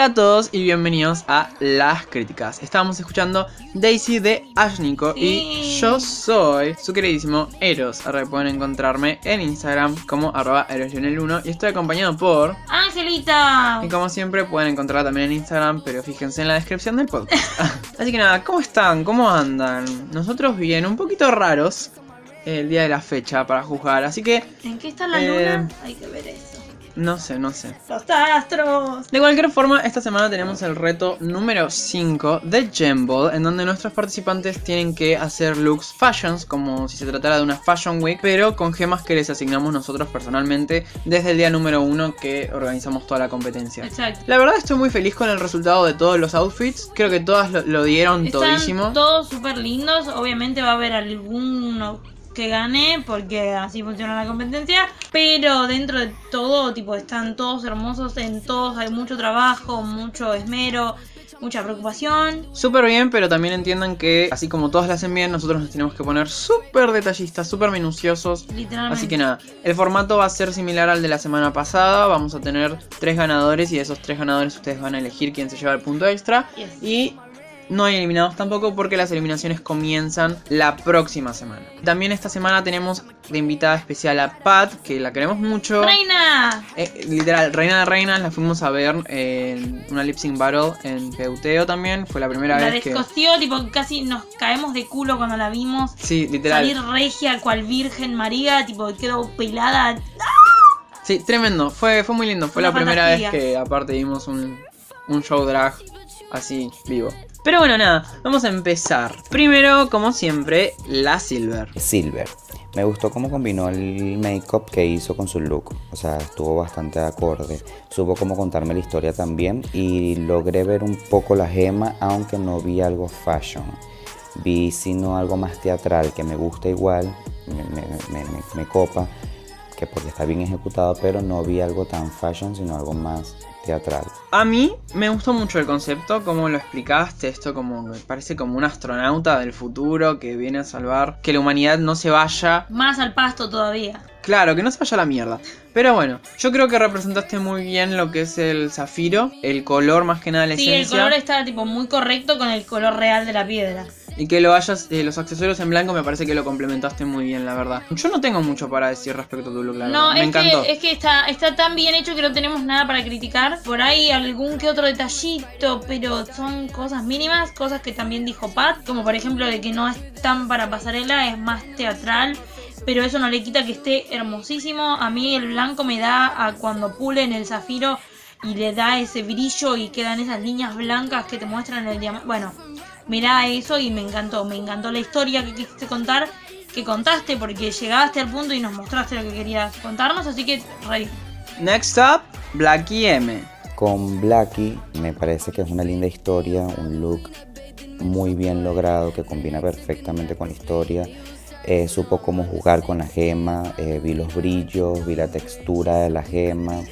Hola a todos y bienvenidos a Las Críticas. Estábamos escuchando Daisy de Ashniko y yo soy su queridísimo Eros. Ahora pueden encontrarme en Instagram como arroba eros1 y estoy acompañado por... ¡Angelita! Y como siempre pueden encontrar también en Instagram, pero fíjense en la descripción del podcast. Así que nada, ¿cómo están? ¿Cómo andan? Nosotros bien, un poquito raros el día de la fecha para juzgar, así que... ¿En qué está la Eh, luna? Hay que ver eso. No sé, no sé. Los astros. De cualquier forma, esta semana tenemos el reto número 5 de Jumble, en donde nuestros participantes tienen que hacer looks fashions, como si se tratara de una Fashion Week, pero con gemas que les asignamos nosotros personalmente desde el día número 1 que organizamos toda la competencia. Exacto. La verdad estoy muy feliz con el resultado de todos los outfits, creo que todas lo, lo dieron Están todísimo. todos súper lindos. Obviamente va a haber alguno que gane porque así funciona la competencia. Pero dentro de todo, tipo, están todos hermosos. En todos hay mucho trabajo, mucho esmero, mucha preocupación. Súper bien, pero también entiendan que así como todas las hacen bien, nosotros nos tenemos que poner súper detallistas, súper minuciosos. Literalmente. Así que nada, el formato va a ser similar al de la semana pasada. Vamos a tener tres ganadores y de esos tres ganadores ustedes van a elegir quién se lleva el punto extra. Yes. Y no hay eliminados tampoco porque las eliminaciones comienzan la próxima semana. También esta semana tenemos de invitada especial a Pat, que la queremos mucho. ¡Reina! Eh, literal, Reina de Reinas la fuimos a ver en una lip sync battle en Peuteo también. Fue la primera La vez que. descosió, tipo, casi nos caemos de culo cuando la vimos. Sí, literal. Salir regia, cual Virgen María, tipo, quedó pelada. Sí, tremendo. Fue, fue muy lindo. Fue Una la primera vez que aparte vimos un, un show drag así vivo. Pero bueno, nada, vamos a empezar. Primero, como siempre, la Silver. Silver. Me gustó cómo combinó el make-up que hizo con su look. O sea, estuvo bastante acorde. Supo cómo contarme la historia también. Y logré ver un poco la gema, aunque no vi algo fashion. Vi sino algo más teatral que me gusta igual. Me, me- copa. Que porque está bien ejecutado, pero no vi algo tan fashion, sino algo más teatral. A mí me gustó mucho el concepto, como lo explicaste, esto como me parece como un astronauta del futuro que viene a salvar que la humanidad no se vaya Más al pasto todavía. Claro, que no se vaya a la mierda. Pero bueno, yo creo que representaste muy bien lo que es el zafiro, el color más que nada la Sí, el esencia. color está tipo muy correcto con el color real de la piedra. Y que lo hayas, eh, los accesorios en blanco me parece que lo complementaste muy bien, la verdad. Yo no tengo mucho para decir respecto a tu look, la no, verdad. Me es encantó. que, es que está, está tan bien hecho que no tenemos nada para criticar. Por ahí algún que otro detallito, pero son cosas mínimas, cosas que también dijo Pat, como por ejemplo de que no es tan para pasarela, es más teatral. Pero eso no le quita que esté hermosísimo. A mí el blanco me da a cuando pulen el zafiro y le da ese brillo y quedan esas líneas blancas que te muestran el diamante. Bueno, da eso y me encantó. Me encantó la historia que quisiste contar, que contaste, porque llegaste al punto y nos mostraste lo que querías contarnos. Así que, re bien. Next up, Blackie M. Con Blackie me parece que es una linda historia, un look muy bien logrado que combina perfectamente con la historia. Eh, supo cómo jugar con la gema, eh, vi los brillos, vi la textura de la gema.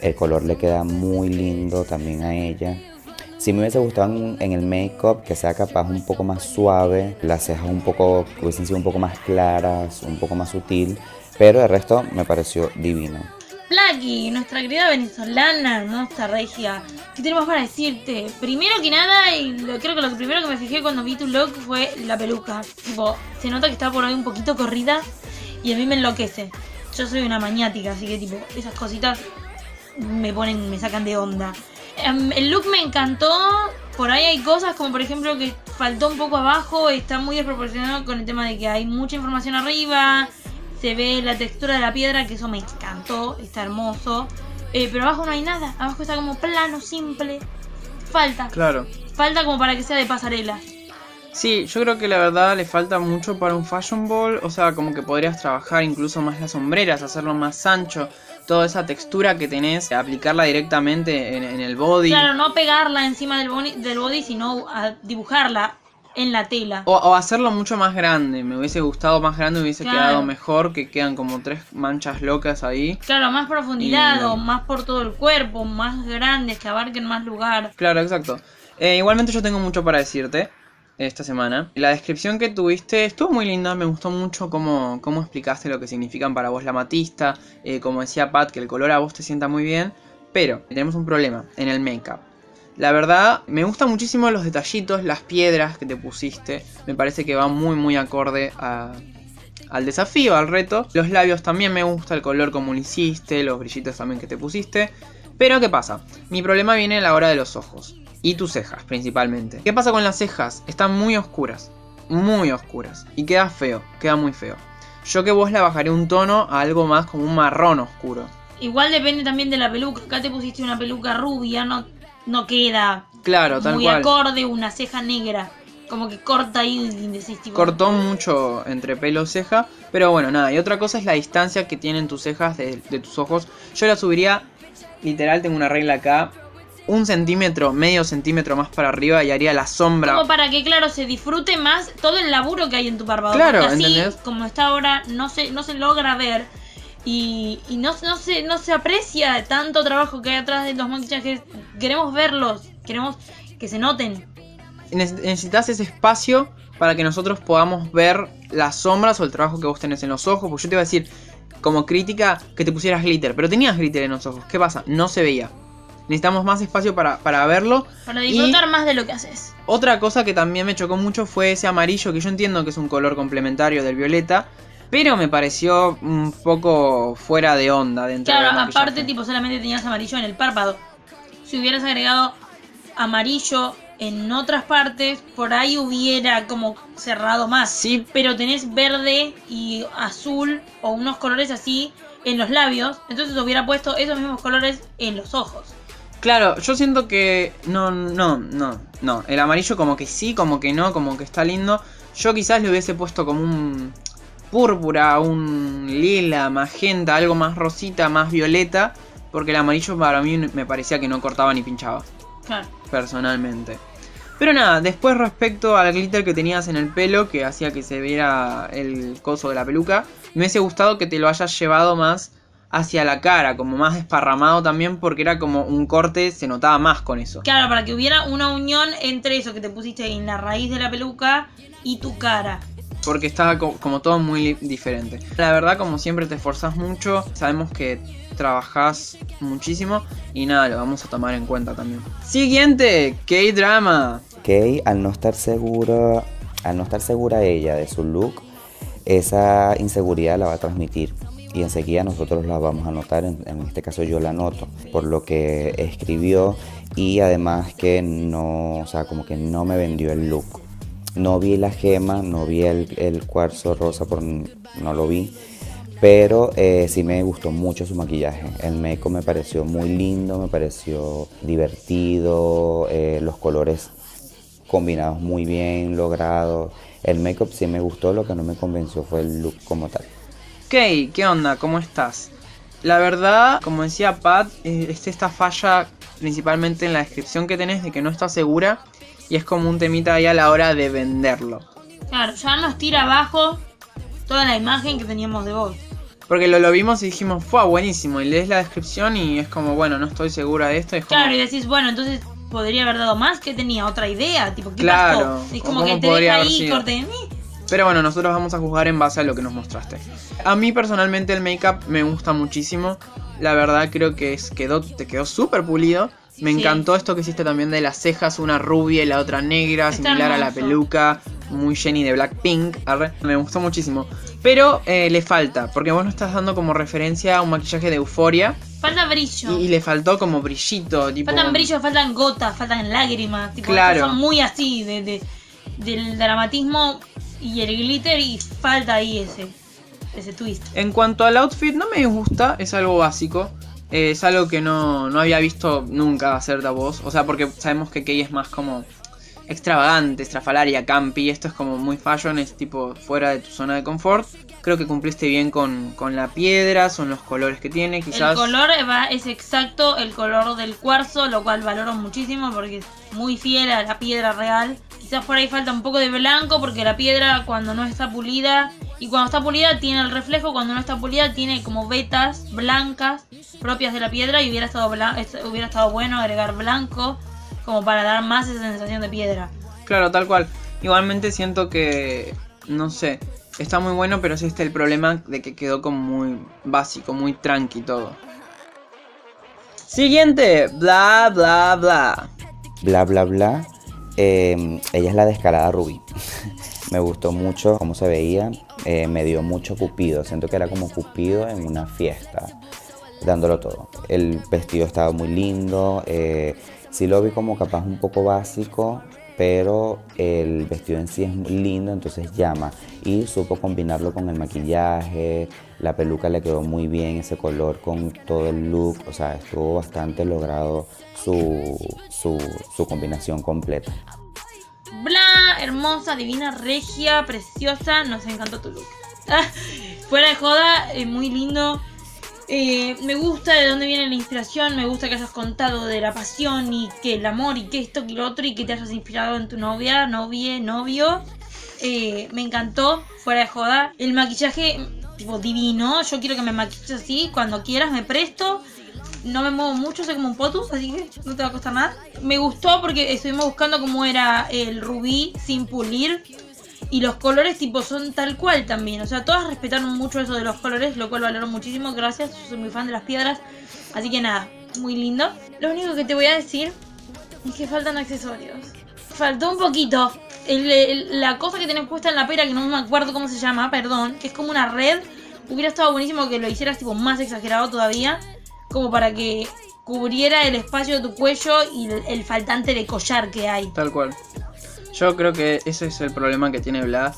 El color le queda muy lindo también a ella. Si me hubiese gustado en, en el make-up que sea capaz un poco más suave, las cejas un poco, que hubiesen sido un poco más claras, un poco más sutil, pero el resto me pareció divino. Blackie, nuestra querida venezolana, hermosa regia. ¿Qué tenemos para decirte? Primero que nada, y lo, creo que lo primero que me fijé cuando vi tu look fue la peluca. Tipo, se nota que está por ahí un poquito corrida y a mí me enloquece. Yo soy una maniática, así que tipo, esas cositas me ponen, me sacan de onda. Em, El look me encantó. Por ahí hay cosas como por ejemplo que faltó un poco abajo, está muy desproporcionado con el tema de que hay mucha información arriba, se ve la textura de la piedra, que eso me encantó, está hermoso. Eh, pero abajo no hay nada, abajo está como plano, simple. Falta, Claro. falta como para que sea de pasarela. Sí, yo creo que la verdad le falta mucho para un fashion ball. O sea, como que podrías trabajar incluso más las sombreras, hacerlo más ancho. Toda esa textura que tenés, aplicarla directamente en, en el body. Claro, no pegarla encima del body, del body sino a dibujarla en la tela. O, o hacerlo mucho más grande. Me hubiese gustado más grande, hubiese Claro. quedado mejor. Que quedan como tres manchas locas ahí. Claro, más profundidad, Y- o más por todo el cuerpo, más grandes, que abarquen más lugar. Claro, exacto. Eh, igualmente yo tengo mucho para decirte esta semana. La descripción que tuviste estuvo muy linda, me gustó mucho cómo, cómo explicaste lo que significan para vos la matista. Eh, como decía Pat, que el color a vos te sienta muy bien. Pero tenemos un problema en el make-up. La verdad, me gustan muchísimo los detallitos, las piedras que te pusiste. Me parece que va muy muy acorde al desafío, al reto. Los labios también me gusta, el color como lo hiciste, los brillitos también que te pusiste. Pero ¿qué pasa? Mi problema viene a la hora de los ojos. Y tus cejas, principalmente. ¿Qué pasa con las cejas? Están muy oscuras. Muy oscuras. Y queda feo, queda muy feo. Yo que vos la bajaré un tono a algo más como un marrón oscuro. Igual depende también de la peluca. Acá te pusiste una peluca rubia, no, no queda Claro, tal muy cual. acorde una ceja negra. Como que corta ahí tipo, Cortó mucho entre pelo y ceja. Pero bueno, nada. Y otra cosa es la distancia que tienen tus cejas de, de tus ojos. Yo la subiría, literal, tengo una regla acá. Un centímetro, medio centímetro más para arriba y haría la sombra. Como para que, claro, se disfrute más todo el laburo que hay en tu párpado. Claro, porque así, ¿entendés? como está ahora, no se, no se logra ver. Y, y no, no, se, no se aprecia tanto trabajo que hay atrás de los maquillajes. Queremos verlos, queremos que se noten. Nece- necesitas ese espacio para que nosotros podamos ver las sombras o el trabajo que vos tenés en los ojos. Porque yo te iba a decir, como crítica, que te pusieras glitter. Pero tenías glitter en los ojos. ¿Qué pasa? No se veía. Necesitamos más espacio para, para verlo. Para Y- disfrutar más de lo que haces. Otra cosa que también me chocó mucho fue ese amarillo, que yo entiendo que es un color complementario del violeta. Pero me pareció un poco fuera de onda dentro Claro, aparte, tipo, solamente tenías amarillo en el párpado. Si hubieras agregado amarillo en otras partes, por ahí hubiera como cerrado más. Sí, Pero tenés verde y azul o unos colores así en los labios. Entonces hubiera puesto esos mismos colores en los ojos. Claro, yo siento que no, no, no, no. El amarillo como que sí, como que no, como que está lindo. Yo quizás le hubiese puesto como un púrpura, un lila, magenta, algo más rosita, más violeta. Porque el amarillo para mí me parecía que no cortaba ni pinchaba, Claro. personalmente. Pero nada, después respecto al glitter que tenías en el pelo, que hacía que se viera el coso de la peluca, me hubiese gustado que te lo hayas llevado más hacia la cara, como más desparramado también, porque era como un corte, se notaba más con eso. Claro, para que hubiera una unión entre eso que te pusiste en la raíz de la peluca y tu cara. Porque estaba co- como todo muy diferente. La verdad, como siempre, te esforzás mucho, sabemos que trabajás muchísimo y nada, lo vamos a tomar en cuenta también. Siguiente, K-Drama. Kay, al no estar segura, al no estar segura ella de su look, esa inseguridad la va a transmitir. Y enseguida nosotros la vamos a notar, en, en este caso yo la noto, por lo que escribió y además que no, o sea, como que no me vendió el look. No vi la gema, no vi el, cuarzo rosa, por, no lo vi. Pero eh, sí me gustó mucho su maquillaje. El make me pareció muy lindo, me pareció divertido, eh, los colores combinados muy bien, logrados. El make-up sí me gustó, lo que no me convenció fue el look como tal. Ok, ¿qué onda? ¿Cómo estás? La verdad, como decía Pat, es esta falla principalmente en la descripción que tenés de que no estás segura y es como un temita ahí a la hora de venderlo. Claro, ya nos tira abajo toda la imagen que teníamos de vos. Porque lo, lo vimos y dijimos, fue buenísimo. Y lees la descripción y es como, bueno, no estoy segura de esto. y Es como, Claro, y decís, bueno, entonces podría haber dado más, que tenía otra idea, tipo, ¿qué Claro, pasó? Es como que te deja ahí, corte de mí. Pero bueno, nosotros vamos a juzgar en base a lo que nos mostraste. A mí personalmente el make-up me gusta muchísimo. La verdad creo que es, quedó, te quedó súper pulido. Me Sí. encantó esto que hiciste también de las cejas, una rubia y la otra negra, Está similar a la peluca, muy Jenny de Blackpink. arre. Me gustó muchísimo. Pero eh, le falta, porque vos no estás dando como referencia a un maquillaje de euforia. Falta brillo. Y, y le faltó como brillito, tipo. Faltan brillos, faltan gotas, faltan lágrimas. Tipo, Claro. Son muy así, de, de- del dramatismo y el glitter y falta ahí ese, ese twist. En cuanto al outfit, no me gusta, es algo básico. Eh, es algo que no, no había visto nunca hacer de voz. O sea, porque sabemos que Kei es más como extravagante, estrafalaria, campi. Esto es como muy fashion, es tipo fuera de tu zona de confort. Creo que cumpliste bien con, con la piedra, son los colores que tiene, quizás. El color va, es exacto el color del cuarzo, lo cual valoro muchísimo porque es muy fiel a la piedra real. Quizás por ahí falta un poco de blanco porque la piedra cuando no está pulida y cuando está pulida tiene el reflejo, cuando no está pulida tiene como vetas blancas propias de la piedra y hubiera estado, hubiera estado bueno agregar blanco como para dar más esa sensación de piedra. Claro, tal cual. Igualmente siento que, no sé, está muy bueno, pero es este el problema de que quedó como muy básico, muy tranqui todo. Siguiente, bla bla bla. Bla, bla, bla. Eh, ella es la descarada Rubí. me gustó mucho cómo se veía. eh, me dio mucho Cupido. Siento que era como Cupido en una fiesta. Dándolo todo. El vestido estaba muy lindo. eh, lo vi como capaz un poco básico. Pero el vestido en sí es lindo, entonces llama. Y supo combinarlo con el maquillaje. La peluca le quedó muy bien, ese color con todo el look. O sea, estuvo bastante logrado su, su, combinación completa. Bla, hermosa, divina, regia, preciosa. Nos encantó tu look. Fuera de joda, eh, muy lindo. Eh, me gusta de dónde viene la inspiración. Me gusta que hayas contado de la pasión y que el amor y que esto que lo otro y que te hayas inspirado en tu novia, novie, novio. Eh, me encantó, fuera de joda. El maquillaje, tipo divino. Yo quiero que me maquilles así. Cuando quieras me presto. No me muevo mucho, soy como un potus, así que no te va a costar nada. Me gustó porque estuvimos buscando cómo era el rubí sin pulir. Y los colores tipo son tal cual también. O sea, todas respetaron mucho eso de los colores, lo cual valoro muchísimo. Gracias, yo soy muy fan de las piedras. Así que nada, muy lindo. Lo único que te voy a decir es que faltan accesorios. Faltó un poquito. El- el- la cosa que tenés puesta en la pera, que no me acuerdo cómo se llama, perdón, que es como una red. Hubiera estado buenísimo que lo hicieras tipo más exagerado todavía. Como para que cubriera el espacio de tu cuello y el, el faltante de collar que hay. Tal cual. Yo creo que ese es el problema que tiene Bla,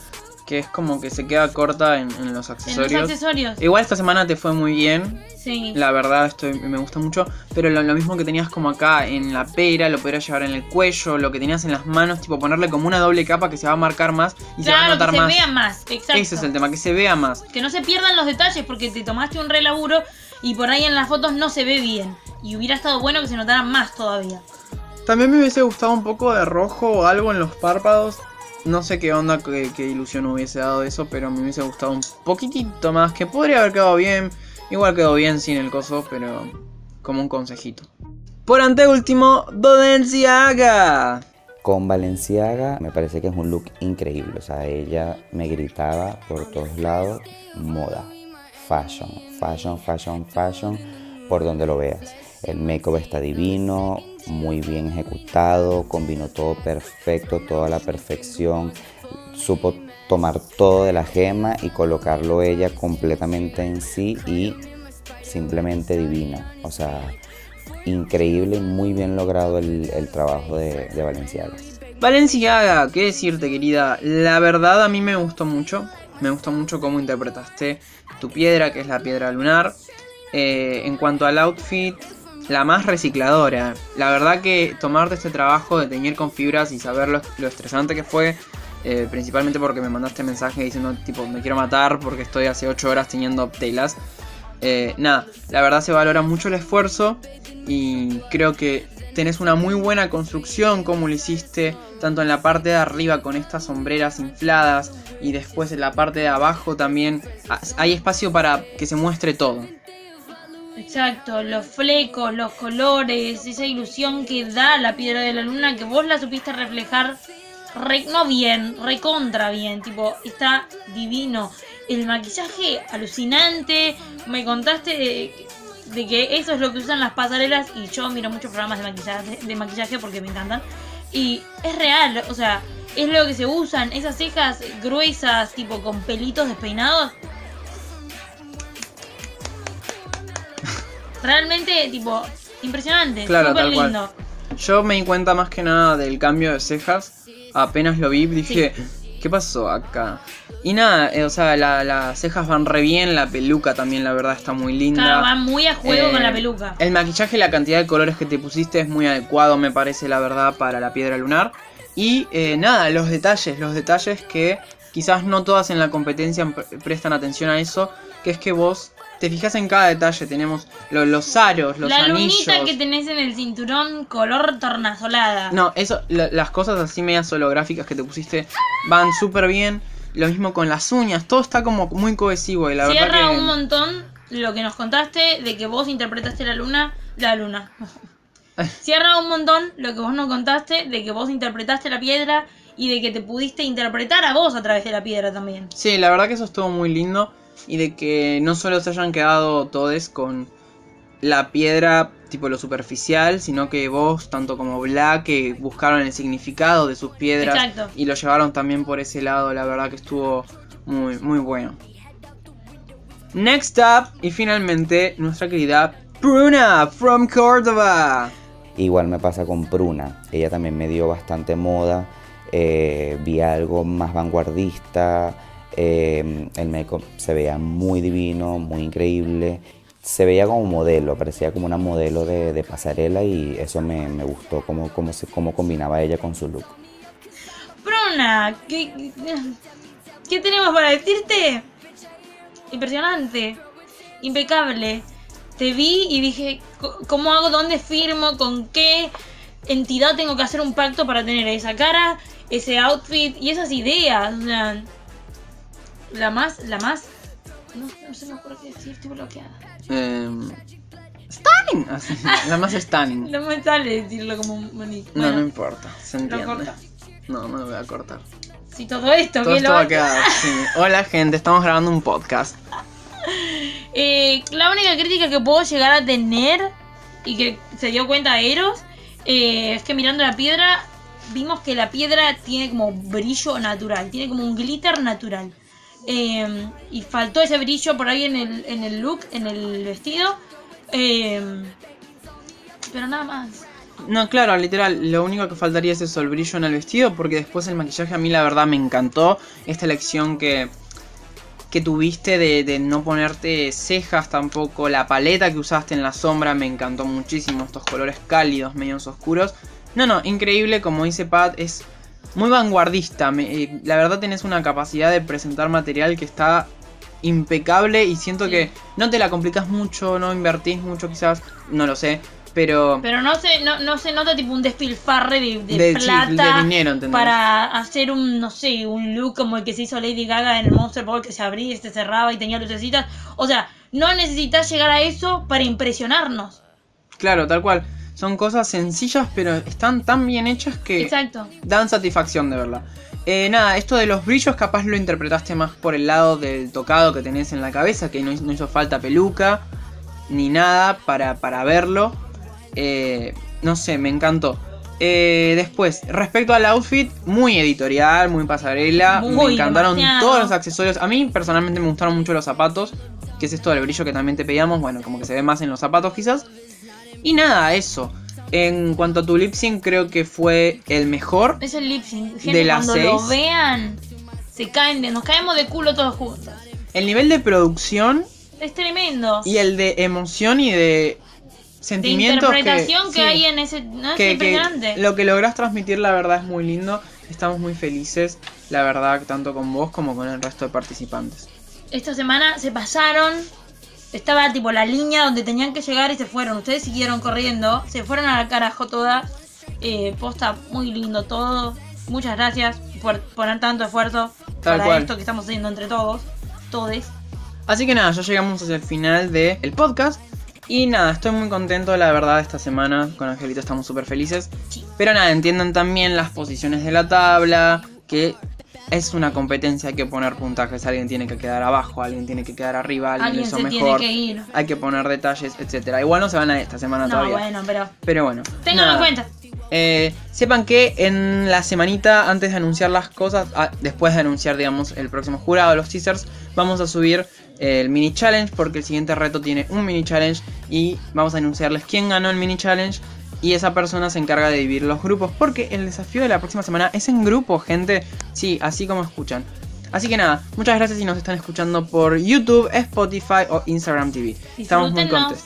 que es como que se queda corta en, en los En los accesorios. accesorios. Igual esta semana te fue muy bien, Sí. la verdad estoy, me gusta mucho, pero lo, lo mismo que tenías como acá en la pera, lo podrías llevar en el cuello, lo que tenías en las manos, tipo ponerle como una doble capa que se va a marcar más y se va a Claro, notar que se más. vea más. Exacto. Ese es el tema, que se vea más. Que no se pierdan los detalles porque te tomaste un relaburo y por ahí en las fotos no se ve bien. Y hubiera estado bueno que se notara más todavía. También me hubiese gustado un poco de rojo o algo en los párpados. No sé qué onda, qué, ilusión hubiese dado eso, pero me hubiese gustado un poquitito más, que podría haber quedado bien. Igual quedó bien sin el coso, pero como un consejito. Por anteúltimo, Bodenciaga. Con Valenciaga me parece que es un look increíble. O sea, ella me gritaba por todos lados, moda, fashion, fashion, fashion, fashion, por donde lo veas. El make-up está divino, muy bien ejecutado, combinó todo perfecto, toda la perfección. Supo tomar todo de la gema y colocarlo ella completamente en sí y simplemente divina. O sea, increíble muy bien logrado el, el trabajo de, de Valenciaga. Valenciaga, qué decirte querida, la verdad a mí me gustó mucho, me gustó mucho cómo interpretaste tu piedra, que es la piedra lunar. Eh, en cuanto al outfit, la más recicladora. La verdad que tomarte este trabajo de teñir con fibras y saber lo, estresante que fue, eh, principalmente porque me mandaste mensaje diciendo tipo me quiero matar porque estoy hace 8 horas teñiendo telas. Eh, nada, la verdad se valora mucho el esfuerzo y creo que tenés una muy buena construcción como lo hiciste, tanto en la parte de arriba con estas sombreras infladas y después en la parte de abajo también ha- hay espacio para que se muestre todo. Exacto, los flecos, los colores, esa ilusión que da la piedra de la luna, que vos la supiste reflejar, re- no bien, recontra bien, tipo, está divino. El maquillaje alucinante, me contaste de, de que eso es lo que usan las pasarelas y yo miro muchos programas de maquillaje, de maquillaje porque me encantan. Y es real, o sea, es lo que se usan, esas cejas gruesas, tipo con pelitos despeinados, Realmente, tipo, impresionante. Claro, súper tal cual. lindo. Yo me di cuenta más que nada del cambio de cejas. Apenas lo vi, dije, ¿qué pasó acá? Y nada, eh, o sea, la- las cejas van re bien, la peluca también, la verdad, está muy linda. Claro, va muy a juego Eh, con la peluca. El maquillaje la cantidad de colores que te pusiste es muy adecuado, me parece, la verdad, para la piedra lunar. Y eh, nada, los detalles, los detalles que quizás no todas en la competencia pre- prestan atención a eso, que es que vos te fijas en cada detalle. Tenemos lo- los aros, los la anillos. lunita que tenés en el cinturón color tornasolada. No, eso, la- las cosas así medias holográficas que te pusiste van súper bien. Lo mismo con las uñas, todo está como muy cohesivo y la Cierra verdad que... un montón lo que nos contaste de que vos interpretaste la luna. La luna. Cierra un montón lo que vos nos contaste de que vos interpretaste la piedra y de que te pudiste interpretar a vos a través de la piedra también. Sí, la verdad que eso estuvo muy lindo y de que no solo se hayan quedado todos con la piedra tipo lo superficial, sino que vos, tanto como Black, que buscaron el significado de sus piedras Exacto. y lo llevaron también por ese lado, la verdad que estuvo muy, muy bueno. Next up, y finalmente, nuestra querida Bruna from Córdoba. Igual me pasa con Pruna, ella también me dio bastante moda, eh, vi algo más vanguardista, eh, el make se veía muy divino, muy increíble, se veía como modelo, parecía como una modelo de, pasarela y eso me, gustó, cómo, cómo, combinaba ella con su look. Bruna, ¿qué, ¿qué tenemos para decirte? Impresionante, impecable. Te vi y dije, "Co- ¿cómo hago? ¿Dónde firmo? ¿Con qué entidad tengo que hacer un pacto para tener esa cara, ese outfit y esas ideas? La más, la más... No, no se me ocurre qué decir, estoy bloqueada. Em, stunning, así, la más stunning. No me sale decirlo como bonito. No, Bueno, no importa, se lo entiende. corta. No, no lo voy a cortar. Si todo esto, Todo esto lo va a quedar, sí. Hola gente, estamos grabando un podcast. Eh, la única crítica que puedo llegar a tener y que se dio cuenta Eros eh, es que mirando la piedra vimos que la piedra tiene como brillo natural, tiene como un glitter natural. Eh, y faltó ese brillo por ahí en el, en el look, en el vestido. Eh, pero nada más. No, claro, literal, lo único que faltaría es eso, el brillo en el vestido, porque después el maquillaje a mí la verdad me encantó. Esta elección que, que tuviste de, de no ponerte cejas tampoco, la paleta que usaste en la sombra me encantó muchísimo, estos colores cálidos, medios oscuros. No, no, increíble, como dice Pat, es muy vanguardista. me- eh, la verdad tenés una capacidad de presentar material que está impecable y siento Sí. que no te la complicas mucho, no invertís mucho quizás, no lo sé, pero... Pero no se, no, no se nota tipo un despilfarre de, de plata de dinero, para hacer un, no sé, un look como el que se hizo Lady Gaga en el Monster Ball que se abría y se cerraba y tenía lucecitas. O sea, no necesitas llegar a eso para impresionarnos. Claro, tal cual. Son cosas sencillas, pero están tan bien hechas que Exacto. dan satisfacción de verla. Eh, nada, esto de los brillos capaz lo interpretaste más por el lado del tocado que tenés en la cabeza, que no, hizo- no hizo falta peluca ni nada para, para verlo. Eh, no sé, me encantó. Eh, después, respecto al outfit, muy editorial, muy pasarela. me Muy encantaron demasiado. todos los accesorios. A mí personalmente me gustaron mucho los zapatos, que es esto del brillo que también te pedíamos. Bueno, como que se ve más en los zapatos quizás. Y nada, eso. En cuanto a tu lip sync, creo que fue el mejor. Es el lip sync. De Gente, las cuando lo seis. vean, se caen de, nos caemos de culo todos juntos. El nivel de producción Es tremendo. y el de emoción y de de sentimientos interpretación que, sí, hay en ese. No, es que- que lo que logras transmitir la verdad es muy lindo. Estamos muy felices, la verdad, tanto con vos como con el resto de participantes. Esta semana se pasaron. Estaba tipo la línea donde tenían que llegar y se fueron. Ustedes siguieron corriendo. Se fueron a la carajo todas. Eh, posta muy lindo todo. Muchas gracias por poner tanto esfuerzo Tal para cual. esto que estamos haciendo entre todos. Todes. Así que nada, ya llegamos hacia el final del podcast. Y nada, estoy muy contento, la verdad, esta semana. Con Angelito estamos súper felices. Sí. Pero nada, entiendan también las posiciones de la tabla. Que es una competencia, hay que poner puntajes. Alguien tiene que quedar abajo, alguien tiene que quedar arriba, alguien, hizo se mejor. tiene que ir. Hay que poner detalles, etcétera. Igual no se van a esta semana No, todavía. bueno, pero. Pero bueno. Ténganlo en cuenta. Eh, sepan que en la semanita antes de anunciar las cosas, ah, después de anunciar, digamos, el próximo jurado, los teasers, vamos a subir eh, el mini challenge porque el siguiente reto tiene un mini challenge y vamos a anunciarles quién ganó el mini challenge y esa persona se encarga de dividir los grupos porque el desafío de la próxima semana es en grupo, gente. Sí, así como escuchan. Así que nada, muchas gracias si nos están escuchando por YouTube, Spotify o Instagram TV. Estamos muy contentos.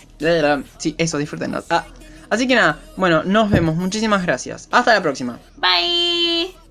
Sí, eso, disfrútenos. Ah, así que nada, bueno, nos vemos. Muchísimas gracias. Hasta la próxima. Bye.